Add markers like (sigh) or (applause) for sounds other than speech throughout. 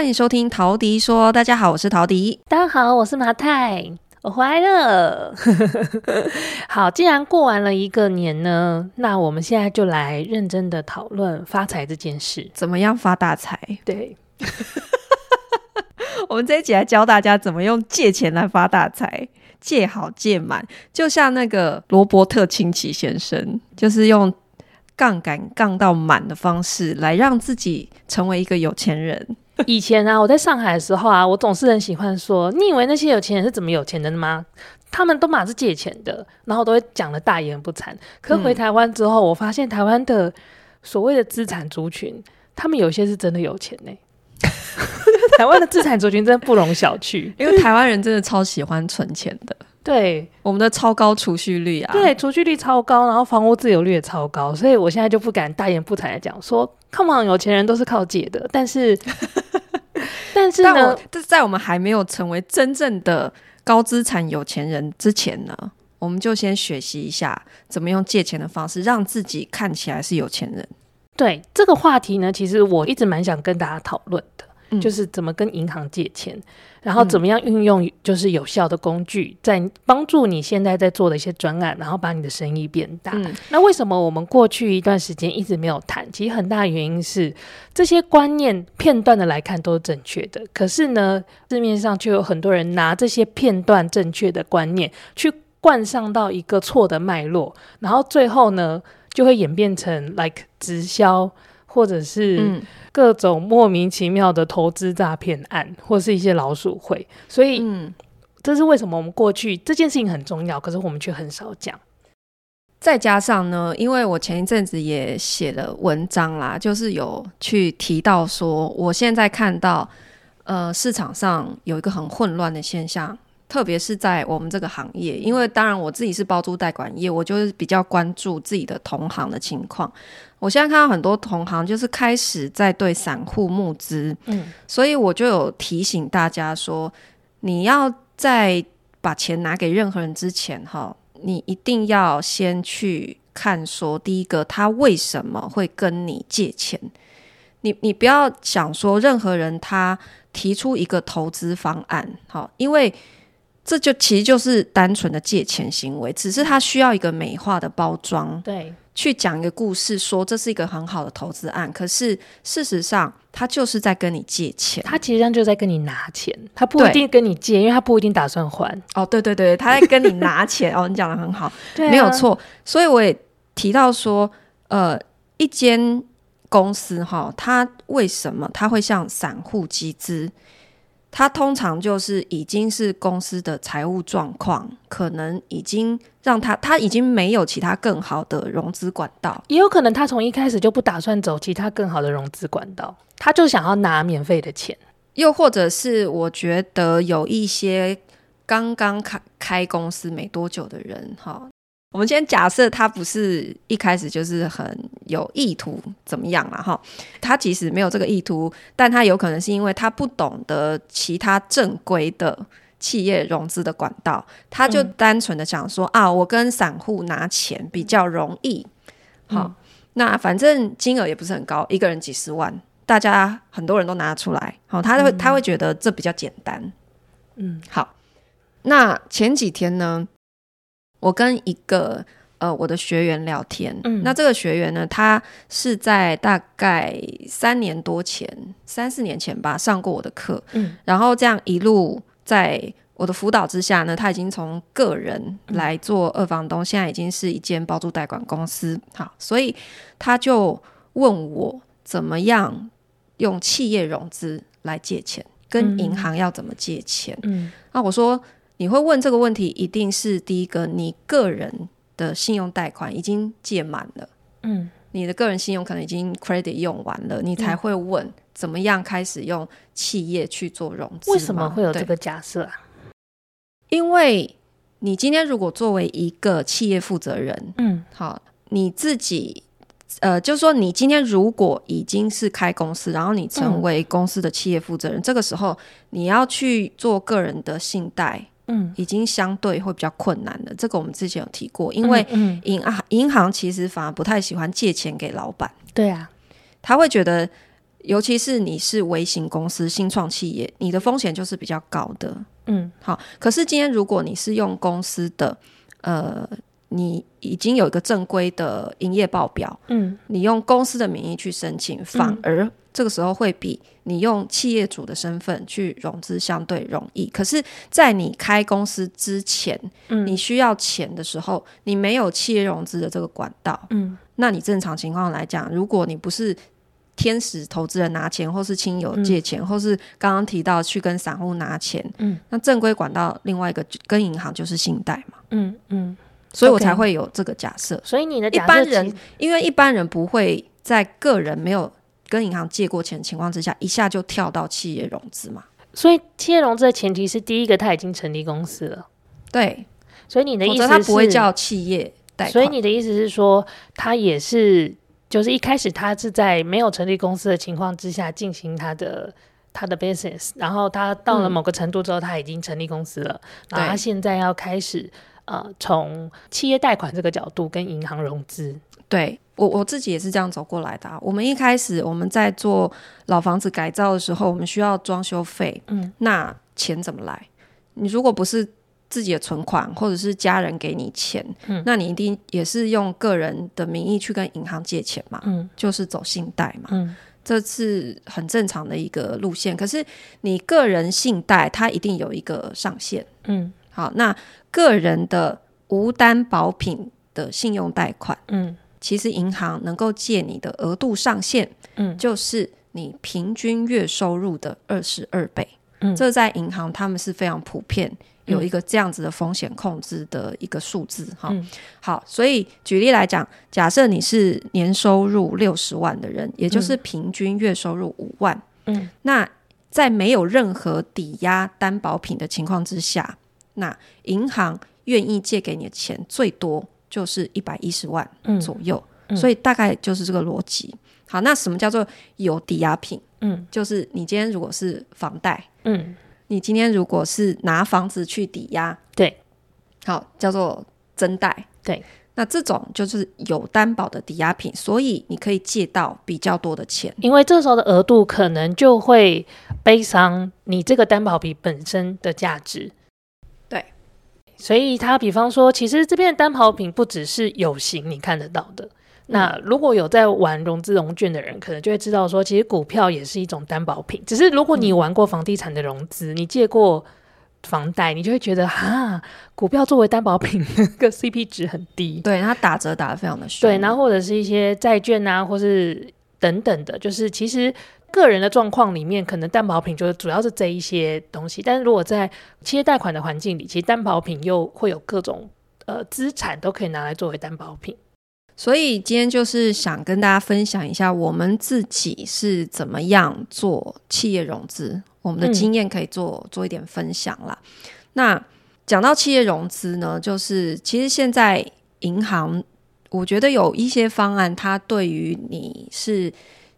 欢迎收听陶迪说。大家好，我是陶迪。大家好，我是马太。我回来了。好，既然过完了一个年呢，那我们现在就来认真的讨论发财这件事。怎么样发大财？对，(laughs) 我们这一集来教大家怎么用借钱来发大财，借好借满，就像那个罗伯特清崎先生，就是用。杠杆杠到满的方式来让自己成为一个有钱人。(laughs) 以前啊，我在上海的时候啊，我总是很喜欢说：“你以为那些有钱人是怎么有钱的吗？他们都嘛是借钱的，然后都会讲的大言不惭。”可回台湾之后，嗯、我发现台湾的所谓的资产族群，他们有些是真的有钱呢、欸。(laughs) 台湾的资产族群真的不容小觑，因为台湾人真的超喜欢存钱的。对，我们的超高储蓄率啊，对，储蓄率超高，然后房屋自有率也超高，所以我现在就不敢大言不惭的讲说，Come on，有钱人都是靠借的。但是，(laughs) 但是呢，但在我们还没有成为真正的高资产有钱人之前呢，我们就先学习一下怎么用借钱的方式让自己看起来是有钱人。对，这个话题呢，其实我一直蛮想跟大家讨论的。就是怎么跟银行借钱，嗯、然后怎么样运用就是有效的工具，在帮助你现在在做的一些专案，然后把你的生意变大。嗯、那为什么我们过去一段时间一直没有谈？其实很大原因是这些观念片段的来看都是正确的，可是呢，市面上却有很多人拿这些片段正确的观念去灌上到一个错的脉络，然后最后呢，就会演变成 like 直销。或者是各种莫名其妙的投资诈骗案，或是一些老鼠会，所以，嗯，这是为什么我们过去这件事情很重要，可是我们却很少讲。再加上呢，因为我前一阵子也写了文章啦，就是有去提到说，我现在看到，呃，市场上有一个很混乱的现象。特别是在我们这个行业，因为当然我自己是包租代管业，我就是比较关注自己的同行的情况。我现在看到很多同行就是开始在对散户募资，嗯，所以我就有提醒大家说，你要在把钱拿给任何人之前，哈，你一定要先去看说，第一个他为什么会跟你借钱，你你不要想说任何人他提出一个投资方案，好，因为。这就其实就是单纯的借钱行为，只是他需要一个美化的包装，对，去讲一个故事，说这是一个很好的投资案。可是事实上，他就是在跟你借钱，他其实上就在跟你拿钱，他不一定跟你借，因为他不一定打算还。哦，对对对，他在跟你拿钱。哦，你讲的很好，(laughs) 对啊、没有错。所以我也提到说，呃，一间公司哈，他为什么他会向散户集资？他通常就是已经是公司的财务状况，可能已经让他他已经没有其他更好的融资管道，也有可能他从一开始就不打算走其他更好的融资管道，他就想要拿免费的钱，又或者是我觉得有一些刚刚开开公司没多久的人，哈。我们先假设他不是一开始就是很有意图怎么样了哈，他即使没有这个意图，但他有可能是因为他不懂得其他正规的企业融资的管道，他就单纯的想说、嗯、啊，我跟散户拿钱比较容易，好，嗯、那反正金额也不是很高，一个人几十万，大家很多人都拿得出来，好，他会他会觉得这比较简单，嗯，好，那前几天呢？我跟一个呃我的学员聊天，嗯，那这个学员呢，他是在大概三年多前，三四年前吧，上过我的课，嗯，然后这样一路在我的辅导之下呢，他已经从个人来做二房东，嗯，现在已经是一间包租代管公司，好，所以他就问我怎么样用企业融资来借钱，跟银行要怎么借钱，嗯，那我说。你会问这个问题，一定是第一个，你个人的信用贷款已经借满了，嗯，你的个人信用可能已经 credit 用完了，你才会问怎么样开始用企业去做融资。为什么会有这个假设啊？因为你今天如果作为一个企业负责人，嗯，好，你自己，呃，就是说你今天如果已经是开公司，然后你成为公司的企业负责人，嗯，这个时候你要去做个人的信贷。嗯，已经相对会比较困难了。这个我们之前有提过，因为银行银行其实反而不太喜欢借钱给老板。对啊，他会觉得尤其是你是微型公司、新创企业，你的风险就是比较高的。嗯，好。可是今天如果你是用公司的，呃，你已经有一个正规的营业报表，嗯，你用公司的名义去申请，反而这个时候会比你用企业主的身份去融资相对容易。可是，在你开公司之前，嗯，你需要钱的时候，你没有企业融资的这个管道，嗯，那你正常情况来讲，如果你不是天使投资人拿钱，或是亲友借钱，嗯、或是刚刚提到去跟散户拿钱，嗯，那正规管道另外一个跟银行就是信贷嘛，嗯嗯，所以我才会有这个假设。所以你的一般人，因为一般人不会在个人没有跟银行借过钱的情况之下，一下就跳到企业融资嘛。所以企业融资的前提是第一个他已经成立公司了，对。所以你的意思是，他不会叫企业贷款。所以你的意思是说，他也是。就是一开始他是在没有成立公司的情况之下进行他的他的 business，然后他到了某个程度之后，他已经成立公司了，嗯、然后他现在要开始呃从企业贷款这个角度跟银行融资。对，我我自己也是这样走过来的、啊。我们一开始我们在做老房子改造的时候，我们需要装修费，嗯，那钱怎么来？你如果不是自己的存款，或者是家人给你钱，嗯，那你一定也是用个人的名义去跟银行借钱嘛，嗯，就是走信贷嘛，嗯，这是很正常的一个路线。可是你个人信贷它一定有一个上限，嗯，好，那个人的无担保品的信用贷款，嗯，其实银行能够借你的额度上限，嗯，就是你平均月收入的二十二倍，嗯，这在银行他们是非常普遍。有一个这样子的风险控制的一个数字哈、嗯，好，所以举例来讲，假设你是年收入六十万的人，也就是平均月收入五万，嗯，那在没有任何抵押担保品的情况之下，那银行愿意借给你的钱最多就是一百一十万左右、嗯。嗯，所以大概就是这个逻辑。好，那什么叫做有抵押品？嗯，就是你今天如果是房贷，嗯。你今天如果是拿房子去抵押，对，好，叫做增贷，对，那这种就是有担保的抵押品，所以你可以借到比较多的钱，因为这时候的额度可能就会背上你这个担保品本身的价值，对，所以他比方说，其实这边的担保品不只是有形你看得到的。那如果有在玩融资融券的人，可能就会知道说，其实股票也是一种担保品。只是如果你玩过房地产的融资，你借过房贷，你就会觉得哈，股票作为担保品，那个 CP 值很低。对，它打折打得非常的凶。对，然后或者是一些债券啊，或是等等的，就是其实个人的状况里面，可能担保品就是主要是这一些东西。但是如果在企业贷款的环境里，其实担保品又会有各种呃资产都可以拿来作为担保品。所以今天就是想跟大家分享一下我们自己是怎么样做企业融资，我们的经验可以做、嗯、做一点分享啦。那讲到企业融资呢，就是其实现在银行，我觉得有一些方案，它对于你是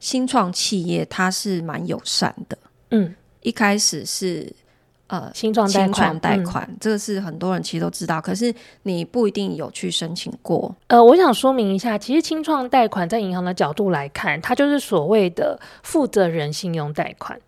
新创企业，它是蛮友善的。嗯，一开始是。呃，新创贷款，贷款、嗯，这个是很多人其实都知道，可是你不一定有去申请过。呃，我想说明一下，其实新创贷款在银行的角度来看，它就是所谓的负责人信用贷款。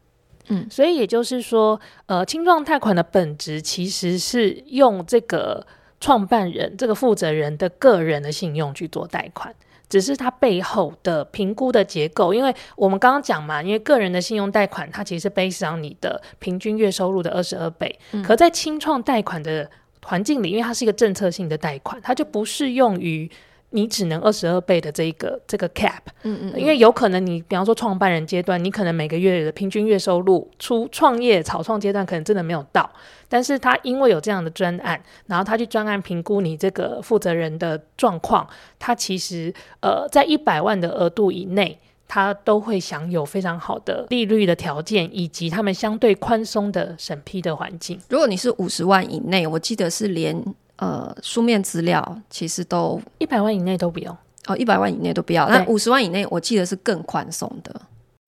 嗯，所以也就是说，呃，新创贷款的本质其实是用这个创办人、这个负责人的个人的信用去做贷款。只是它背后的评估的结构，因为我们刚刚讲嘛，因为个人的信用贷款，它其实是 based on 你的平均月收入的二十二倍。嗯。可在清创贷款的环境里，因为它是一个政策性的贷款，它就不适用于。你只能二十二倍的这一个这个 cap，嗯，嗯嗯，因为有可能你比方说创办人阶段，你可能每个月的平均月收入，出创业草创阶段可能真的没有到，但是他因为有这样的专案，然后他去专案评估你这个负责人的状况，他其实呃在一百万的额度以内，他都会享有非常好的利率的条件，以及他们相对宽松的审批的环境。如果你是五十万以内，我记得是连。呃，书面资料其实都一百万以内都不用哦，一百万以内都不要。那五十万以内，我记得是更宽松的。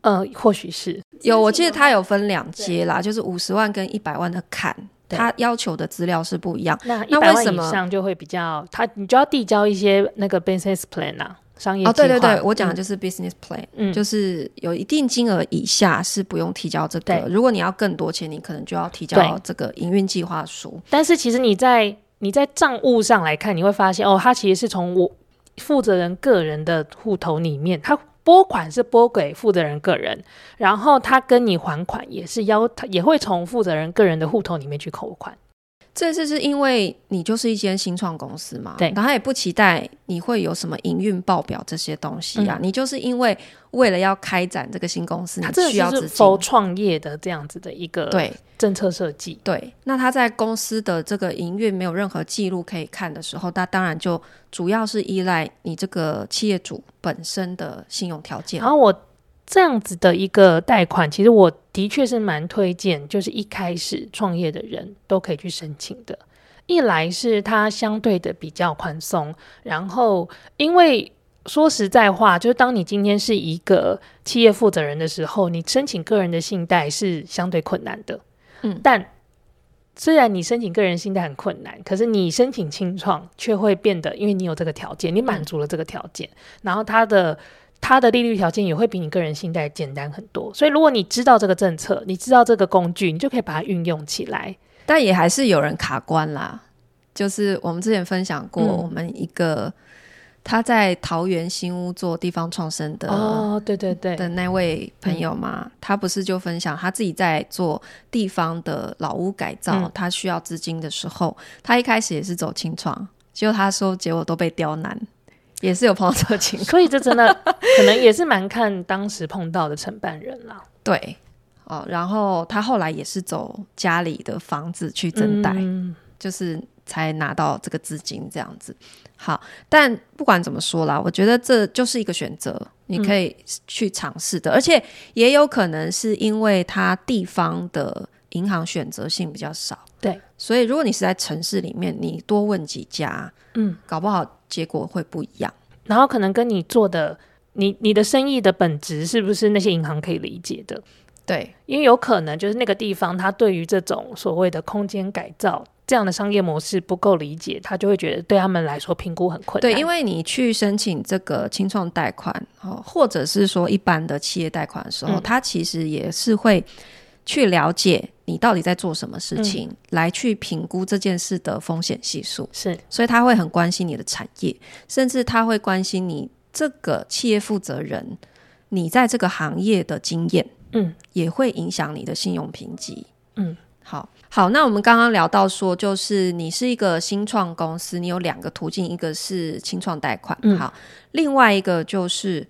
呃，或许是有，我记得它有分两阶啦，就是五十万跟一百万的坎，它要求的资料是不一样。那一百万以上就会比较，它你就要递交一些那个 business plan 啊，商业计划。哦，对对对，我讲的就是 business plan，嗯，就是有一定金额以下是不用提交这个，如果你要更多钱，你可能就要提交这个营运计划书。但是其实你在你在账务上来看，你会发现哦，他其实是从我负责人个人的户头里面，他拨款是拨给负责人个人，然后他跟你还款也是要，他也会从负责人个人的户头里面去扣款。这次是因为你就是一间新创公司嘛，对，然后他也不期待你会有什么营运报表这些东西啊，嗯、你就是因为为了要开展这个新公司，你需要资金。是否创业的这样子的一个对政策设计，对，那他在公司的这个营运没有任何记录可以看的时候，他当然就主要是依赖你这个企业主本身的信用条件。然后我。这样子的一个贷款，其实我的确是蛮推荐，就是一开始创业的人都可以去申请的。一来是它相对的比较宽松，然后因为说实在话，就是当你今天是一个企业负责人的时候，你申请个人的信贷是相对困难的。嗯，但虽然你申请个人信贷很困难，可是你申请清创却会变得，因为你有这个条件，你满足了这个条件，嗯、然后它的。它的利率条件也会比你个人信贷简单很多，所以如果你知道这个政策，你知道这个工具，你就可以把它运用起来。但也还是有人卡关啦，就是我们之前分享过，我们一个他在桃园新屋做地方创生的哦，对对对。的那位朋友嘛，嗯、他不是就分享他自己在做地方的老屋改造，嗯、他需要资金的时候，他一开始也是走清创，结果他说结果都被刁难。也是有碰到这个情况，所以这真的 (laughs) 可能也是蛮看当时碰到的承办人啦。对，哦，然后他后来也是走家里的房子去增贷，嗯、就是才拿到这个资金这样子。好，但不管怎么说啦，我觉得这就是一个选择，你可以去尝试的，嗯、而且也有可能是因为他地方的银行选择性比较少，对，所以如果你是在城市里面，你多问几家，嗯，搞不好。结果会不一样，然后可能跟你做的，你你的生意的本质是不是那些银行可以理解的？对，因为有可能就是那个地方，他对于这种所谓的空间改造这样的商业模式不够理解，他就会觉得对他们来说评估很困难。对，因为你去申请这个清创贷款，哦，或者是说一般的企业贷款的时候，嗯、他其实也是会去了解。你到底在做什么事情，嗯、来去评估这件事的风险系数？是，所以他会很关心你的产业，甚至他会关心你这个企业负责人，你在这个行业的经验，嗯，也会影响你的信用评级。嗯，好，好，那我们刚刚聊到说，就是你是一个新创公司，你有两个途径，一个是清创贷款，嗯、好，另外一个就是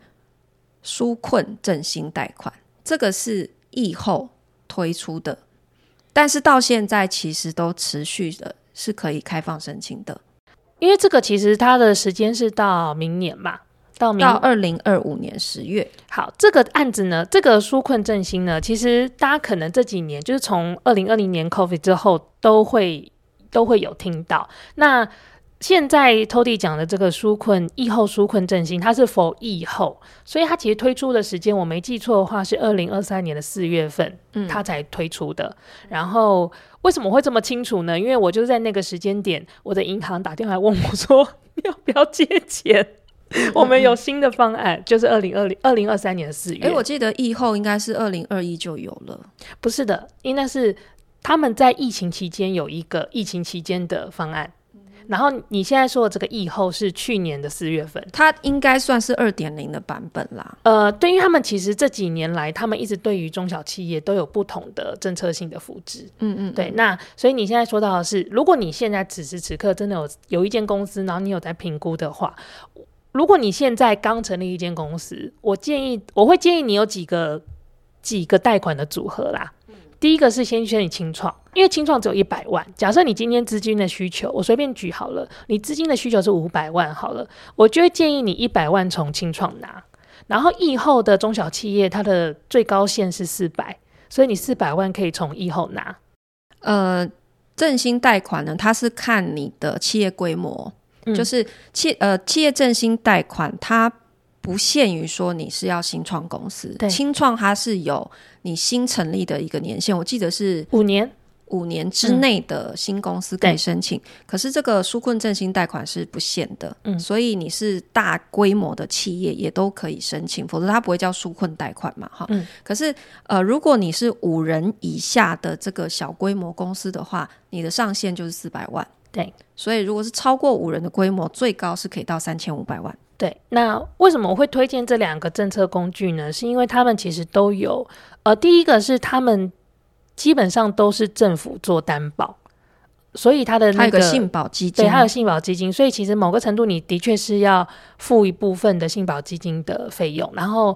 纾困振兴贷款，这个是疫后推出的。但是到现在其实都持续的是可以开放申请的，因为这个其实它的时间是到明年嘛，到明到二零二五年十月。好，这个案子呢，这个纾困振兴呢，其实大家可能这几年就是从二零二零年 COVID 之后都会都会有听到那。现在 Tody 讲的这个纾困疫后纾困振兴，它是 for 疫后，所以它其实推出的时间，我没记错的话是二零二三年的四月份，嗯，它才推出的。然后为什么会这么清楚呢？因为我就在那个时间点，我的银行打电话问我说，(laughs) 要不要借钱？(laughs) 我们有新的方案，就是二零二零二零二三年的四月。哎，我记得疫后应该是二零二一就有了，不是的，应该是他们在疫情期间有一个疫情期间的方案。然后你现在说的这个疫后是去年的四月份，它应该算是二点零的版本啦。呃，对于他们其实这几年来，他们一直对于中小企业都有不同的政策性的扶持。嗯，嗯嗯，对。那所以你现在说到的是，如果你现在此时此刻真的有有一间公司，然后你有在评估的话，如果你现在刚成立一间公司，我建议我会建议你有几个几个贷款的组合啦。第一个是先选你清创，因为清创只有一百万。假设你今天资金的需求，我随便举好了，你资金的需求是五百万好了，我就会建议你一百万从清创拿，然后疫后的中小企业它的最高限是四百，所以你四百万可以从疫后拿。呃，振兴贷款呢，它是看你的企业规模，嗯、就是企呃企业振兴贷款它。不限于说你是要新创公司，对，新创它是有你新成立的一个年限，我记得是五年，五年之内的新公司可以申请，嗯、可是这个纾困振兴贷款是不限的，嗯，所以你是大规模的企业也都可以申请，否则它不会叫纾困贷款嘛，哈，嗯，可是呃，如果你是五人以下的这个小规模公司的话，你的上限就是四百万，对，所以如果是超过五人的规模，最高是可以到三千五百万，对。那为什么我会推荐这两个政策工具呢？是因为他们其实都有，呃，第一个是他们。基本上都是政府做担保，所以他的那个信保基金，对，他有信保基金，所以其实某个程度你的确是要付一部分的信保基金的费用。然后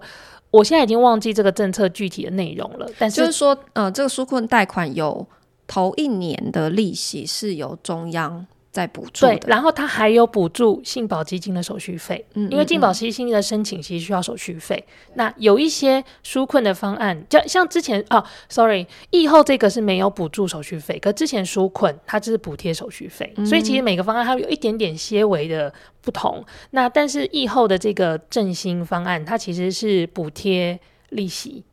我现在已经忘记这个政策具体的内容了，但是就是说，呃，这个纾困贷款有头一年的利息是由中央。在补助，对，然后他还有补助信保基金的手续费，嗯，因为信保基金的申请其实需要手续费。那有一些纾困的方案，就像之前哦，sorry，疫后这个是没有补助手续费，可之前纾困它就是补贴手续费，嗯，所以其实每个方案它有一点点些微的不同。那但是疫后的这个振兴方案，它其实是补贴利息，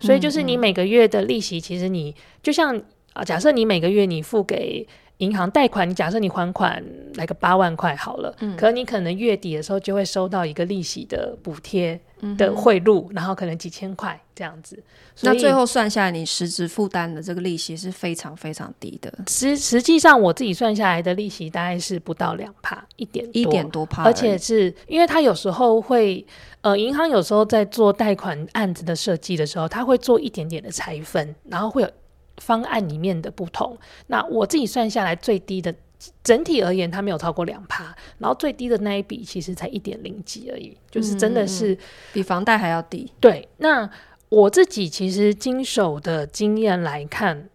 所以就是你每个月的利息，其实你就像啊，假设你每个月你付给。银行贷款，你假设你还款来个八万块好了，嗯，可你可能月底的时候就会收到一个利息的补贴的贿赂，嗯，然后可能几千块这样子。那最后算下来，你实质负担的这个利息是非常非常低的。实实际上我自己算下来的利息大概是不到两帕，一点一点多帕，而且是因为他有时候会，呃，银行有时候在做贷款案子的设计的时候，他会做一点点的拆分，然后会有。方案里面的不同，那我自己算下来最低的，整体而言它没有超过两趴，然后最低的那一笔其实才一点零几而已，就是真的是、嗯、比房贷还要低。对，那我自己其实经手的经验来看，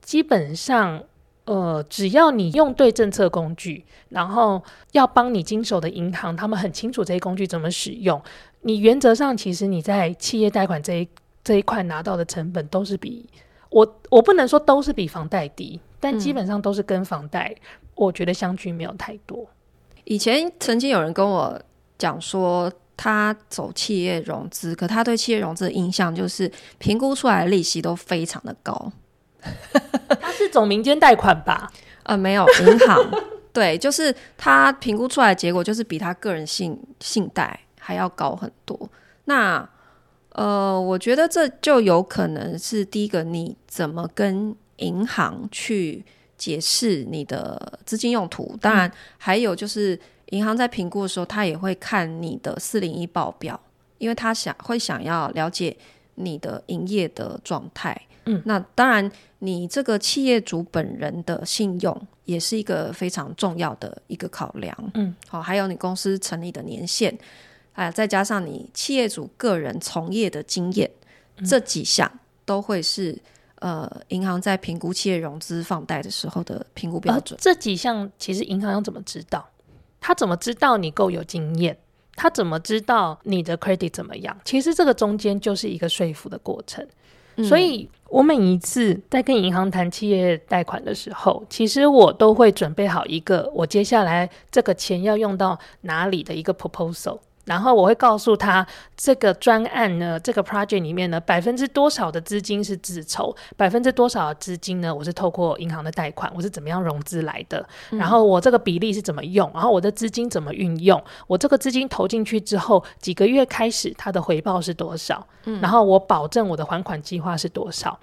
基本上呃，只要你用对政策工具，然后要帮你经手的银行，他们很清楚这些工具怎么使用，你原则上其实你在企业贷款这一这一块拿到的成本都是比。我我不能说都是比房贷低，但基本上都是跟房贷，我觉得相距没有太多。以前曾经有人跟我讲说，他走企业融资，可他对企业融资的印象就是评估出来的利息都非常的高。(laughs) 他是走民间贷款吧？呃，没有银行，对，就是他评估出来的结果就是比他个人信信贷还要高很多。那呃，我觉得这就有可能是第一个，你怎么跟银行去解释你的资金用途？当然，还有就是银行在评估的时候，他也会看你的四零一报表，因为他想会想要了解你的营业的状态。嗯，那当然，你这个企业主本人的信用也是一个非常重要的一个考量。嗯，好，还有你公司成立的年限。哎，再加上你企业主个人从业的经验，嗯、这几项都会是呃银行在评估企业融资放贷的时候的评估标准。这几项其实银行要怎么知道？他怎么知道你够有经验？他怎么知道你的 credit 怎么样？其实这个中间就是一个说服的过程。嗯、所以我每一次在跟银行谈企业贷款的时候，其实我都会准备好一个我接下来这个钱要用到哪里的一个 proposal。然后我会告诉他，这个专案呢，这个 project 里面呢，百分之多少的资金是自筹，百分之多少的资金呢，我是透过银行的贷款，我是怎么样融资来的？嗯、然后我这个比例是怎么用？然后我的资金怎么运用？我这个资金投进去之后，几个月开始它的回报是多少？嗯、然后我保证我的还款计划是多少？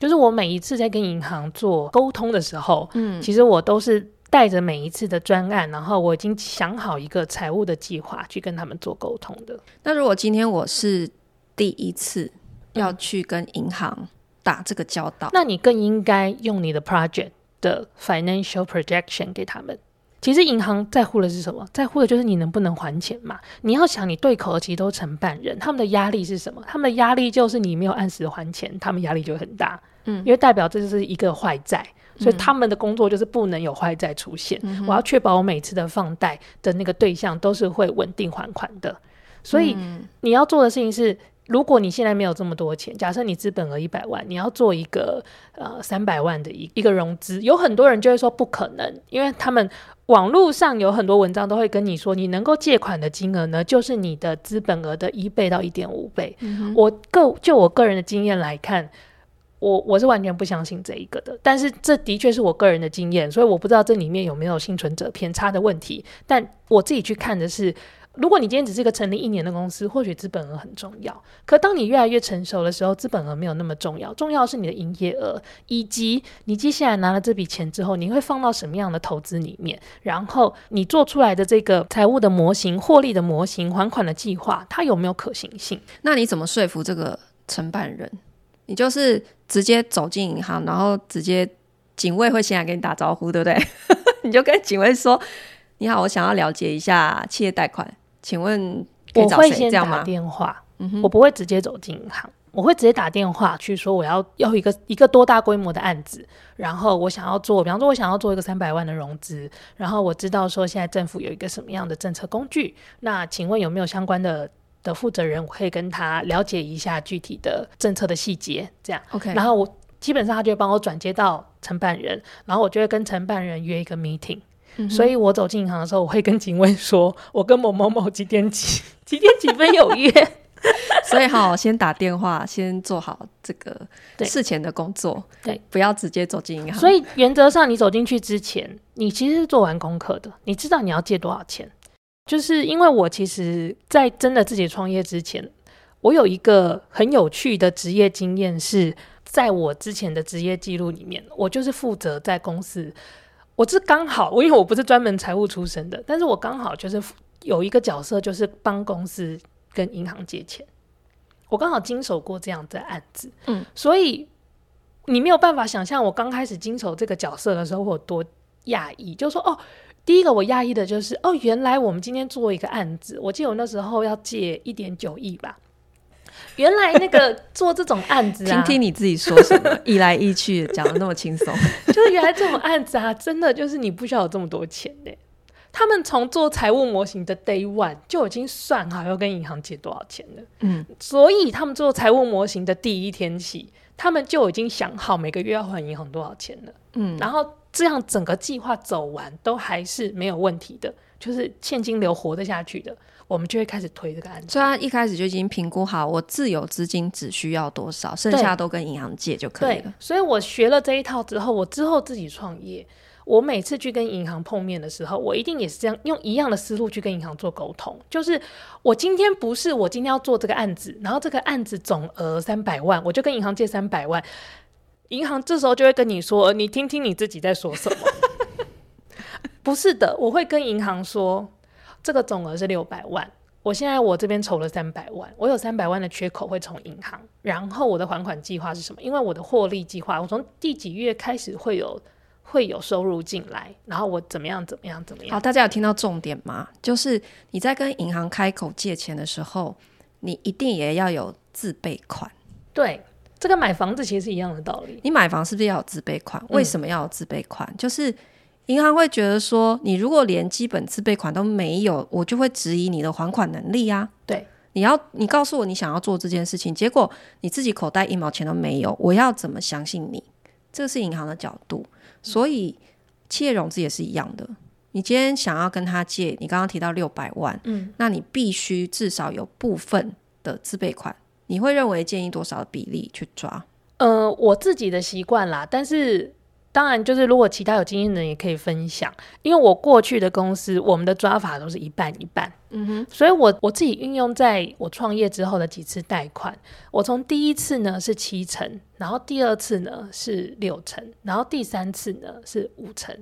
就是我每一次在跟银行做沟通的时候，嗯，其实我都是。带着每一次的专案，然后我已经想好一个财务的计划去跟他们做沟通的。那如果今天我是第一次要去跟银行打这个交道，嗯，那你更应该用你的 project 的 financial projection 给他们。其实银行在乎的是什么？在乎的就是你能不能还钱嘛。你要想，你对口的其实都承办人，他们的压力是什么？他们的压力就是你没有按时还钱，他们压力就很大。嗯，因为代表这就是一个坏债。所以他们的工作就是不能有坏债出现，嗯、我要确保我每次的放贷的那个对象都是会稳定还款的。所以你要做的事情是，如果你现在没有这么多钱，假设你资本额一百万，你要做一个呃三百万的一一个融资，有很多人就会说不可能，因为他们网络上有很多文章都会跟你说，你能够借款的金额呢，就是你的资本额的一倍到一点五倍。嗯、我个就我个人的经验来看。我我是完全不相信这一个的。但是这的确是我个人的经验，所以我不知道这里面有没有幸存者偏差的问题。但我自己去看的是。如果你今天只是一个成立一年的公司，或许资本额很重要。可当你越来越成熟的时候，资本额没有那么重要，重要是你的营业额，以及你接下来拿了这笔钱之后，你会放到什么样的投资里面，然后你做出来的这个财务的模型、获利的模型、还款的计划，它有没有可行性？那你怎么说服这个承办人？你就是直接走进银行，然后直接警卫会先来跟你打招呼，对不对？(laughs) 你就跟警卫说：“你好，我想要了解一下企业贷款。”请问？我会先打电话，嗯、我不会直接走进银行，我会直接打电话去说我要要一个一个多大规模的案子，然后我想要做，比方说我想要做一个三百万的融资，然后我知道说现在政府有一个什么样的政策工具，那请问有没有相关的的负责人，我可以跟他了解一下具体的政策的细节，这样 OK，然后我基本上他就会帮我转接到承办人，然后我就会跟承办人约一个 meeting。所以我走进银行的时候，我会跟警卫说：“我跟某某某几点几几点几分有约。(laughs) ”所以好，先打电话，先做好这个事前的工作，对，不要直接走进银行。所以原则上，你走进去之前，你其实是做完功课的，你知道你要借多少钱。就是因为我其实，在真的自己创业之前，我有一个很有趣的职业经验，是在我之前的职业记录里面，我就是负责在公司。我是刚好，我因为我不是专门财务出身的，但是我刚好就是有一个角色，就是帮公司跟银行借钱。我刚好经手过这样的案子，嗯，所以你没有办法想象我刚开始经手这个角色的时候我有多讶异。就说，哦，第一个我讶异的就是，哦，原来我们今天做一个案子，我记得我那时候要借一点九亿吧。原来那个做这种案子啊，(laughs) 听听你自己说什么，一来一去讲的那么轻松，(laughs) 就是原来这种案子啊，真的就是你不需要有这么多钱呢。他们从做财务模型的 day one 就已经算好要跟银行借多少钱了，嗯，所以他们做财务模型的第一天起，他们就已经想好每个月要还银行多少钱了，嗯，然后这样整个计划走完都还是没有问题的，就是现金流活得下去的。我们就会开始推这个案子，所以他一开始就已经评估好，我自有资金只需要多少，剩下都跟银行借就可以了。对，所以我学了这一套之后，我之后自己创业，我每次去跟银行碰面的时候，我一定也是这样用一样的思路去跟银行做沟通。就是我今天不是我今天要做这个案子，然后这个案子总额三百万，我就跟银行借三百万，银行这时候就会跟你说：“你听听你自己在说什么。(laughs) ”不是的，我会跟银行说。这个总额是六百万，我现在我这边筹了三百万，我有三百万的缺口会从银行，然后我的还款计划是什么？因为我的获利计划，我从第几月开始会有会有收入进来，然后我怎么样怎么样怎么样？好，大家有听到重点吗？就是你在跟银行开口借钱的时候，你一定也要有自备款。对，这个买房子其实是一样的道理。你买房是不是要有自备款？为什么要有自备款？嗯、就是。银行会觉得说，你如果连基本自备款都没有，我就会质疑你的还款能力啊。对，你要你告诉我你想要做这件事情，结果你自己口袋一毛钱都没有，我要怎么相信你？这是银行的角度。所以企业融资也是一样的。你今天想要跟他借，你刚刚提到六百万，嗯，那你必须至少有部分的自备款。你会认为建议多少的比例去抓？呃，我自己的习惯啦，但是。当然，就是如果其他有经验的人也可以分享，因为我过去的公司，我们的抓法都是一半一半。嗯哼，所以我我自己运用在我创业之后的几次贷款，我从第一次呢是七成，然后第二次呢是六成，然后第三次呢是五成。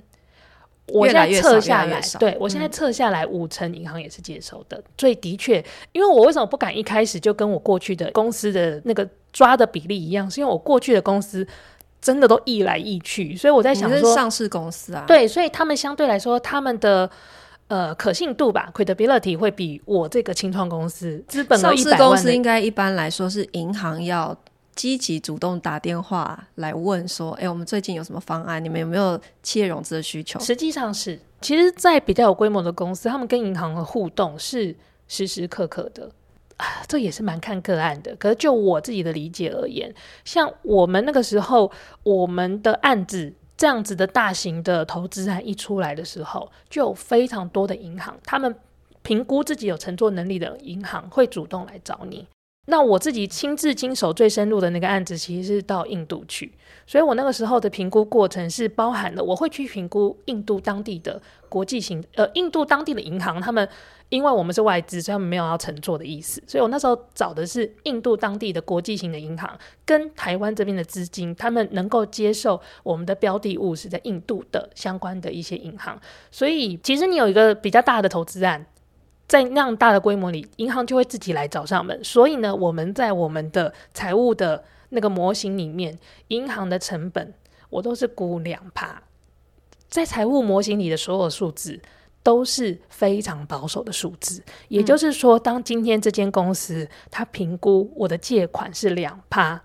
我现在测下来，对我现在测下来五成，银行也是接收的。嗯、所以的确，因为我为什么不敢一开始就跟我过去的公司的那个抓的比例一样？是因为我过去的公司。真的都易来易去，所以我在想说，上市公司啊，对，所以他们相对来说，他们的呃可信度吧，credibility 会比我这个清创公司资本上市公司应该一般来说是银行要积极主动打电话来问说，哎，我们最近有什么方案？你们有没有企业融资的需求？实际上是，其实，在比较有规模的公司，他们跟银行的互动是时时刻刻的。啊，这也是蛮看个案的。可是就我自己的理解而言，像我们那个时候，我们的案子这样子的大型的投资案一出来的时候，就有非常多的银行，他们评估自己有承作能力的银行会主动来找你。那我自己亲自经手最深入的那个案子，其实是到印度去，所以我那个时候的评估过程是包含了我会去评估印度当地的国际型，呃，印度当地的银行，他们因为我们是外资，所以他们没有要承做的意思，所以我那时候找的是印度当地的国际型的银行，跟台湾这边的资金，他们能够接受我们的标的物是在印度的相关的一些银行，所以其实你有一个比较大的投资案。在那样大的规模里，银行就会自己来找上门。所以呢，我们在我们的财务的那个模型里面，银行的成本我都是估两趴。在财务模型里的所有数字都是非常保守的数字。也就是说，当今天这间公司它评估我的借款是两趴，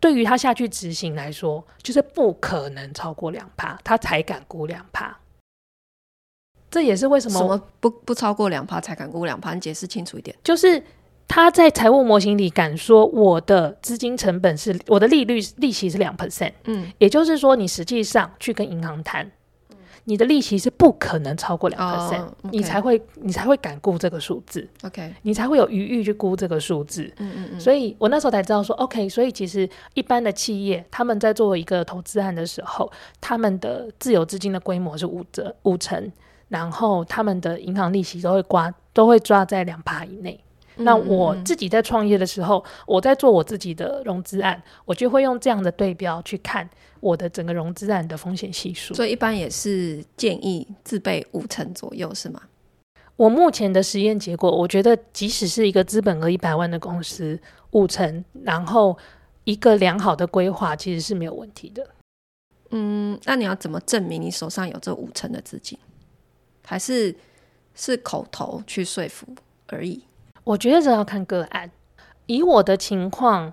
对于他下去执行来说，就是不可能超过两趴，他才敢估两趴。这也是为什么，什么不不超过两趴才敢估两趴？你解释清楚一点。就是他在财务模型里敢说我的资金成本是我的利率利息是两 percent，嗯，也就是说你实际上去跟银行谈，嗯、你的利息是不可能超过两 percent，你才会你才会敢估这个数字，OK，你才会有余裕去估这个数字，嗯嗯嗯。所以我那时候才知道说，OK，所以其实一般的企业他们在做一个投资案的时候，他们的自有资金的规模是五折五成。然后他们的银行利息都会刮，都会抓在两趴以内。嗯、那我自己在创业的时候，我在做我自己的融资案，我就会用这样的对标去看我的整个融资案的风险系数。所以一般也是建议自备五成左右，是吗？我目前的实验结果，我觉得即使是一个资本额一百万的公司，五成，然后一个良好的规划，其实是没有问题的。嗯，那你要怎么证明你手上有这五成的资金？还是是口头去说服而已。我觉得这要看个案。以我的情况，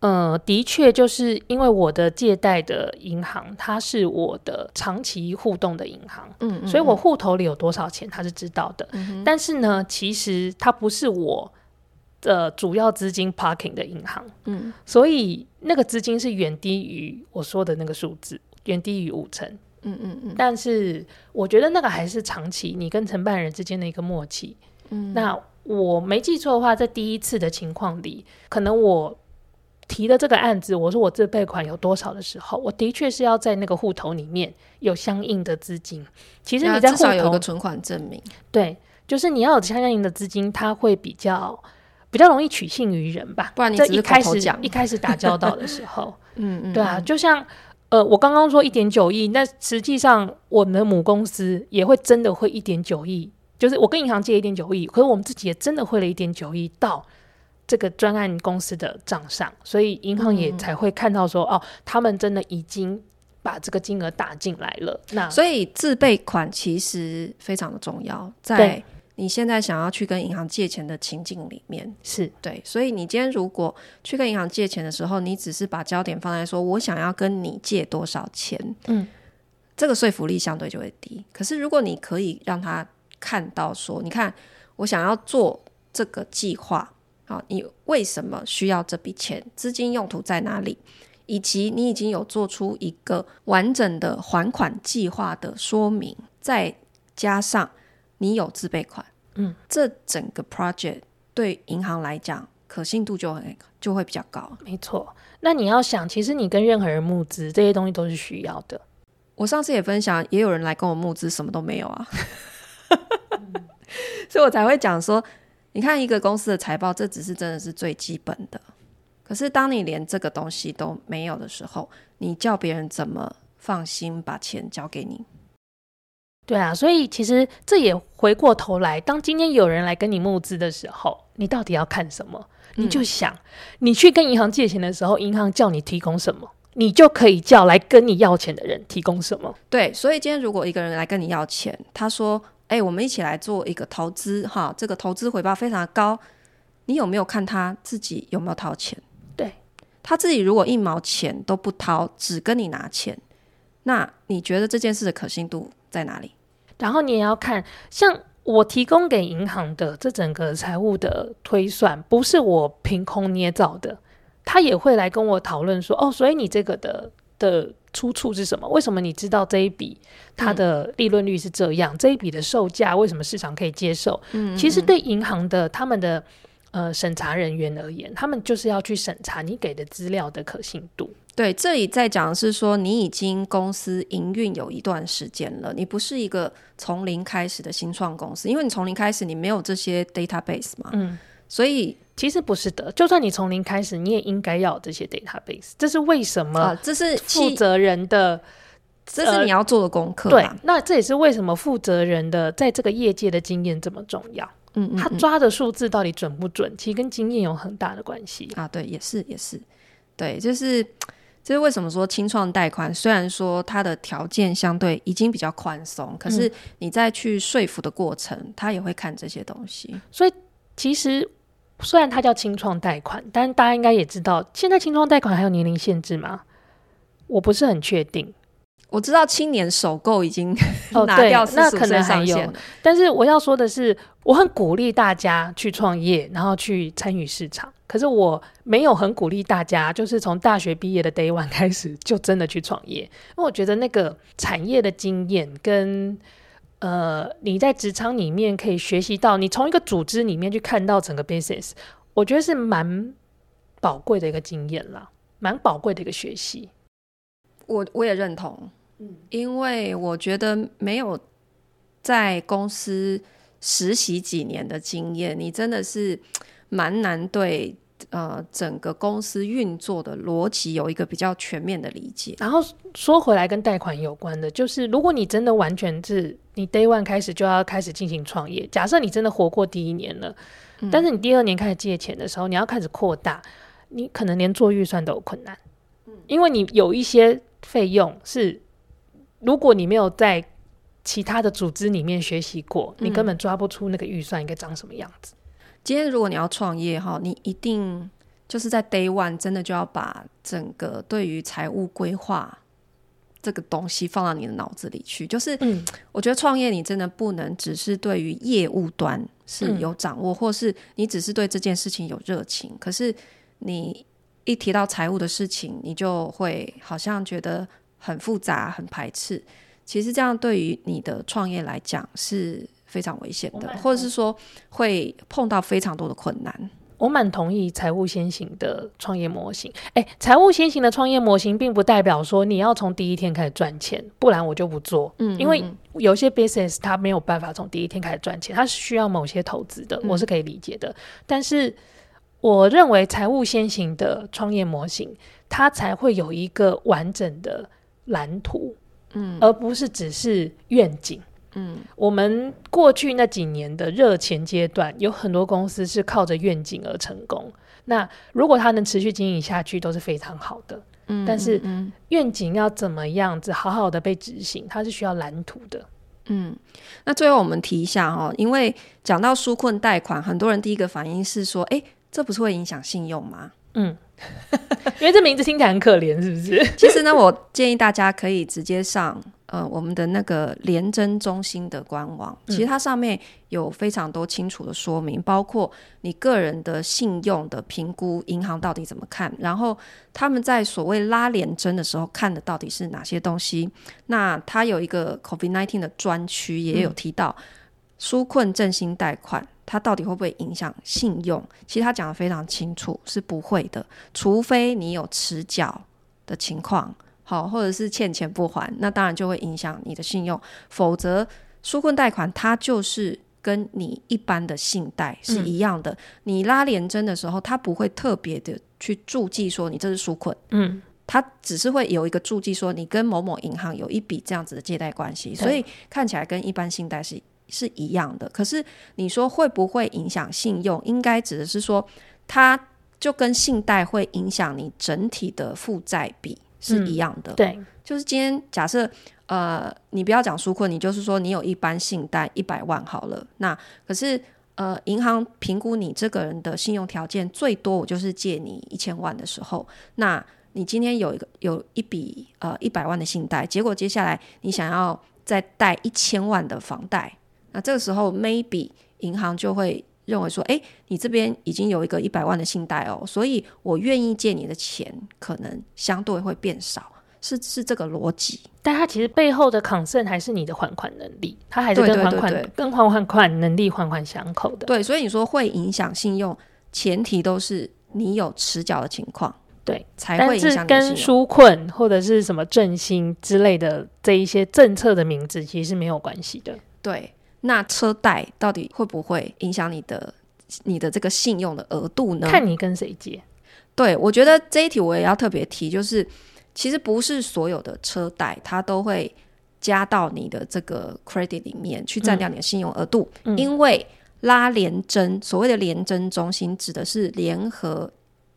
呃，的确就是因为我的借贷的银行，它是我的长期互动的银行，嗯，嗯，嗯，所以我户头里有多少钱，他是知道的。嗯。但是呢，其实它不是我的主要资金 parking 的银行，嗯，所以那个资金是远低于我说的那个数字，远低于五成。嗯嗯嗯，但是我觉得那个还是长期你跟承办人之间的一个默契。嗯，那我没记错的话，在第一次的情况里，可能我提的这个案子，我说我自备款有多少的时候，我的确是要在那个户头里面有相应的资金。其实你在户头有个存款证明，对，就是你要有相应的资金，它会比较比较容易取信于人吧。不然你一开始一开始打交道的时候，(laughs) 嗯嗯，对啊，就像。呃，我刚刚说一点九亿，那实际上我们的母公司也会真的会一点九亿，就是我跟银行借一点九亿，可是我们自己也真的汇了一点九亿到这个专案公司的账上，所以银行也才会看到说，嗯、哦，他们真的已经把这个金额打进来了。那所以自备款其实非常的重要，在。你现在想要去跟银行借钱的情境里面是对，所以你今天如果去跟银行借钱的时候，你只是把焦点放在说我想要跟你借多少钱，嗯，这个说服力相对就会低。可是如果你可以让他看到说，你看我想要做这个计划，好，你为什么需要这笔钱？资金用途在哪里？以及你已经有做出一个完整的还款计划的说明，再加上。你有自备款，嗯，这整个 project 对银行来讲可信度就很就会比较高。没错，那你要想，其实你跟任何人募资这些东西都是需要的。我上次也分享，也有人来跟我募资，什么都没有啊，(laughs) 所以我才会讲说，你看一个公司的财报，这只是真的是最基本的。可是当你连这个东西都没有的时候，你叫别人怎么放心把钱交给你？对啊，所以其实这也回过头来，当今天有人来跟你募资的时候，你到底要看什么？你就想，嗯、你去跟银行借钱的时候，银行叫你提供什么，你就可以叫来跟你要钱的人提供什么。对，所以今天如果一个人来跟你要钱，他说：“哎，我们一起来做一个投资，哈，这个投资回报非常的高。”你有没有看他自己有没有掏钱？对，他自己如果一毛钱都不掏，只跟你拿钱，那你觉得这件事的可信度在哪里？然后你也要看，像我提供给银行的这整个财务的推算，不是我凭空捏造的，他也会来跟我讨论说，哦，所以你这个的的出处是什么？为什么你知道这一笔它的利润率是这样？嗯、这一笔的售价为什么市场可以接受？嗯，其实对银行的他们的呃审查人员而言，他们就是要去审查你给的资料的可信度。对，这里在讲的是说，你已经公司营运有一段时间了，你不是一个从零开始的新创公司，因为你从零开始，你没有这些 database 嘛。嗯，所以其实不是的，就算你从零开始，你也应该要有这些 database。这是为什么？啊，这是负责人的，这是你要做的功课。对，那这也是为什么负责人的在这个业界的经验这么重要。嗯，嗯，嗯，他抓的数字到底准不准，其实跟经验有很大的关系啊。对，也是，也是，对，就是。这是为什么说清创贷款虽然说它的条件相对已经比较宽松，可是你再去说服的过程，他也会看这些东西。所以其实虽然它叫清创贷款，但大家应该也知道，现在清创贷款还有年龄限制吗？我不是很确定。我知道青年首购已经 (laughs) 拿掉45岁上限，那可能还有。但是我要说的是，我很鼓励大家去创业，然后去参与市场。可是我没有很鼓励大家，就是从大学毕业的 day one 开始就真的去创业，因为我觉得那个产业的经验跟呃你在职场里面可以学习到，你从一个组织里面去看到整个 business，我觉得是蛮宝贵的一个经验啦，蛮宝贵的一个学习。我我也认同。因为我觉得没有在公司实习几年的经验，你真的是蛮难对呃整个公司运作的逻辑有一个比较全面的理解。然后说回来，跟贷款有关的，就是如果你真的完全是你 day one 开始就要开始进行创业，假设你真的活过第一年了，嗯，但是你第二年开始借钱的时候，你要开始扩大，你可能连做预算都有困难，因为你有一些费用是。如果你没有在其他的组织里面学习过，你根本抓不出那个预算应该长什么样子。今天如果你要创业哈，你一定就是在 day one 真的就要把整个对于财务规划这个东西放到你的脑子里去。就是，我觉得创业你真的不能只是对于业务端是有掌握，或是你只是对这件事情有热情，可是你一提到财务的事情，你就会好像觉得。很复杂，很排斥。其实这样对于你的创业来讲是非常危险的，或者是说会碰到非常多的困难。我蛮同意财务先行的创业模型。哎，财务先行的创业模型并不代表说你要从第一天开始赚钱，不然我就不做。嗯，因为有些 business 它没有办法从第一天开始赚钱，它是需要某些投资的，我是可以理解的。嗯，但是我认为财务先行的创业模型，它才会有一个完整的。蓝图，嗯，而不是只是愿景，嗯，我们过去那几年的热钱阶段，有很多公司是靠着愿景而成功。那如果它能持续经营下去，都是非常好的。嗯，但是愿景要怎么样子好好的被执行，它是需要蓝图的。嗯，那最后我们提一下哈，因为讲到纾困贷款，很多人第一个反应是说，哎，这不是会影响信用吗？嗯。(laughs) 因为这名字听起来很可怜，是不是？(laughs) 其实呢，我建议大家可以直接上呃我们的那个联征中心的官网，其实它上面有非常多清楚的说明，包括你个人的信用的评估，银行到底怎么看，然后他们在所谓拉联征的时候看的到底是哪些东西。那它有一个 COVID-19 的专区，也有提到纾困振兴贷款。它到底会不会影响信用？其实他讲的非常清楚，是不会的，除非你有迟缴的情况，好，或者是欠钱不还，那当然就会影响你的信用。否则，纾困贷款它就是跟你一般的信贷是一样的。嗯、你拉连征的时候，它不会特别的去注记说你这是纾困，嗯，它只是会有一个注记说你跟某某银行有一笔这样子的借贷关系，所以看起来跟一般信贷是。是一样的，可是你说会不会影响信用？应该指的是说，它就跟信贷会影响你整体的负债比是一样的。嗯、对，就是今天假设呃，你不要讲纾困，你就是说你有一般信贷一百万好了，那可是呃，银行评估你这个人的信用条件最多，我就是借你一千万的时候，那你今天有一个有一笔呃一百万的信贷，结果接下来你想要再贷一千万的房贷。那这个时候，maybe 银行就会认为说，哎，你这边已经有一个一百万的信贷哦，所以我愿意借你的钱，可能相对会变少，是是这个逻辑。但它其实背后的 concern 还是你的还款能力，它还是跟还款跟还还款能力环环相扣的。对，所以你说会影响信用，前提都是你有迟缴的情况，对，才会影响信用。跟纾困或者是什么振兴之类的这一些政策的名字其实是没有关系的。对，那车贷到底会不会影响你的你的这个信用的额度呢？看你跟谁借。对，我觉得这一题我也要特别提，就是其实不是所有的车贷它都会加到你的这个 credit 里面去占掉你的信用额度，因为拉联征，所谓的联征中心指的是联合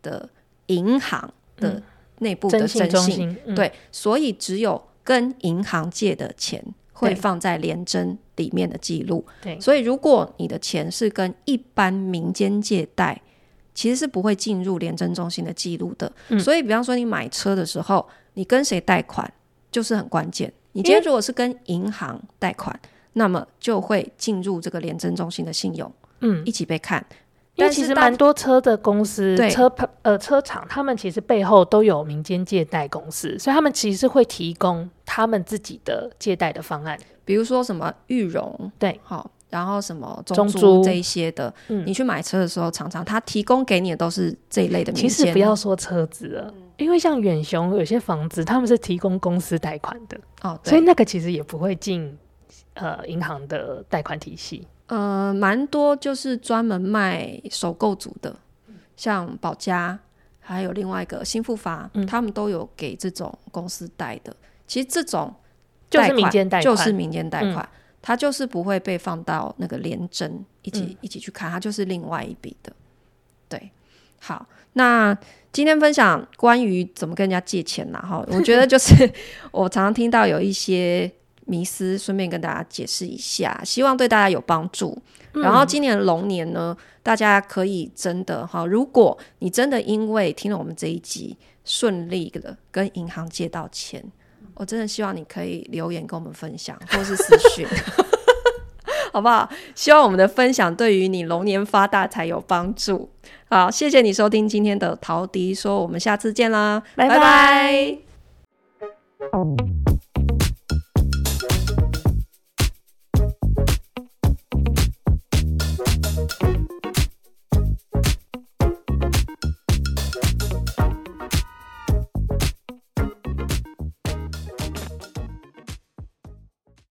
的银行的内部的征信，对，所以只有跟银行借的钱会放在联征里面的记录。对，所以如果你的钱是跟一般民间借贷，其实是不会进入联征中心的记录的。嗯、所以，比方说你买车的时候，你跟谁贷款就是很关键。你今天如果是跟银行贷款，嗯、那么就会进入这个联征中心的信用，嗯，一起被看。因为其实蛮多车的公司、对车呃车厂，他们其实背后都有民间借贷公司，所以他们其实会提供他们自己的借贷的方案，比如说什么裕融，对，好，然后什么中租这一些的，嗯，你去买车的时候，常常他提供给你的都是这一类的民。其实不要说车子了，嗯、因为像远雄有些房子，他们是提供公司贷款的，哦，所以那个其实也不会进呃银行的贷款体系。呃，蛮多就是专门卖首购组的，像保家，还有另外一个新复发，嗯、他们都有给这种公司贷的。其实这种就是民间贷款，就是民间贷款，它就是不会被放到那个廉征一起、嗯、一起去看，它就是另外一笔的。对，好，那今天分享关于怎么跟人家借钱啦，哈，我觉得就是 (laughs) 我常常听到有一些。迷思，顺便跟大家解释一下，希望对大家有帮助。嗯、然后今年龙年呢，大家可以真的哈，如果你真的因为听了我们这一集顺利的跟银行借到钱，我真的希望你可以留言跟我们分享，或是私讯，(laughs) 好不好？希望我们的分享对于你龙年发大财有帮助。好，谢谢你收听今天的陶迪说，我们下次见啦，拜拜。拜拜。